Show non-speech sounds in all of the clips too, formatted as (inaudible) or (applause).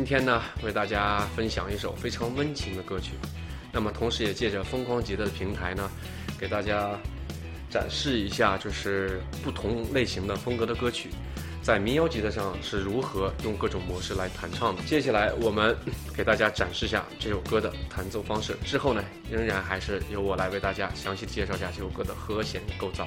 今天呢，为大家分享一首非常温情的歌曲。那么，同时也借着疯狂吉他的平台呢，给大家展示一下，就是不同类型的风格的歌曲，在民谣吉他上是如何用各种模式来弹唱的。接下来，我们 (laughs) 给大家展示一下这首歌的弹奏方式。之后呢，仍然还是由我来为大家详细介绍一下这首歌的和弦构造。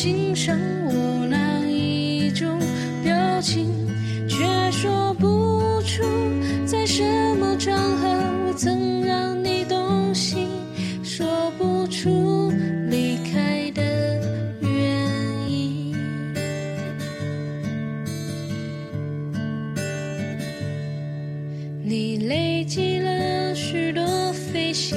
欣赏我哪一种表情，却说不出在什么场合我曾让你动心，说不出离开的原因。你累积了许多飞行，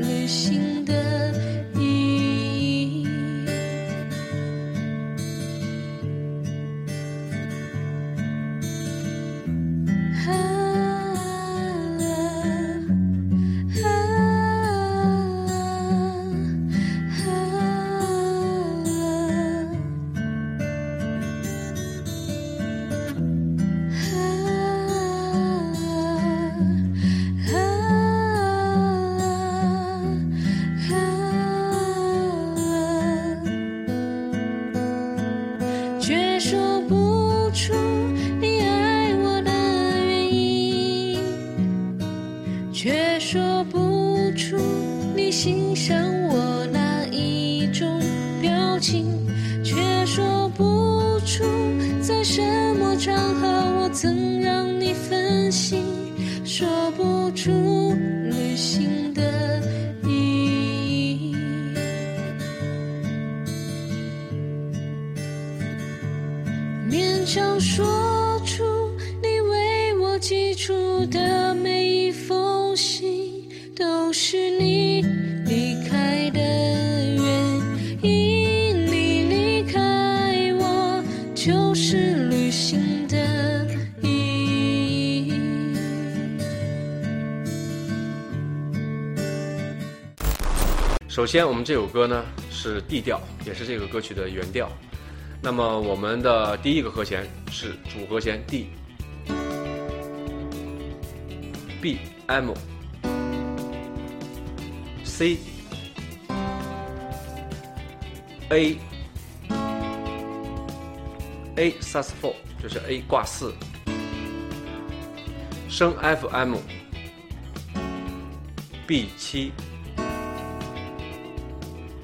像我那一种表情，却说不出在什么场合我曾让你分心，说不出旅行的意义。勉强说出你为我寄出的每一封信，都是就是旅行的意义。首先，我们这首歌呢是 D 调，也是这个歌曲的原调。那么我们的第一个和弦是主和弦 D，B M C A A sus four 就是 A 挂四，升 F M B 七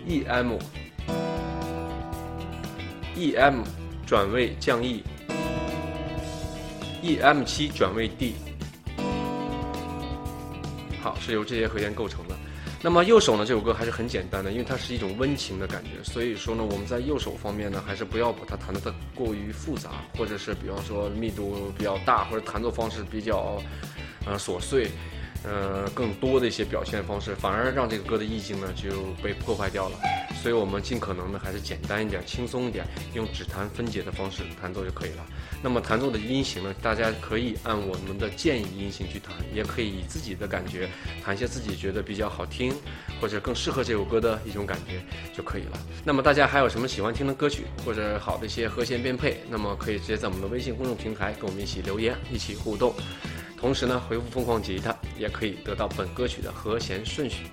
E M E M 转位降 E，E M 七转位 D，好，是由这些和弦构成的。那么右手呢，这首歌还是很简单的，因为它是一种温情的感觉，所以说呢，我们在右手方面呢，还是不要把它弹得太过于复杂，或者是比方说密度比较大，或者弹奏方式比较，呃琐碎，呃更多的一些表现方式，反而让这个歌的意境呢就被破坏掉了。所以我们尽可能的还是简单一点、轻松一点，用指弹分解的方式弹奏就可以了。那么弹奏的音型呢，大家可以按我们的建议音型去弹，也可以以自己的感觉弹一些自己觉得比较好听或者更适合这首歌的一种感觉就可以了。那么大家还有什么喜欢听的歌曲或者好的一些和弦编配，那么可以直接在我们的微信公众平台跟我们一起留言，一起互动。同时呢，回复“疯狂吉他”也可以得到本歌曲的和弦顺序。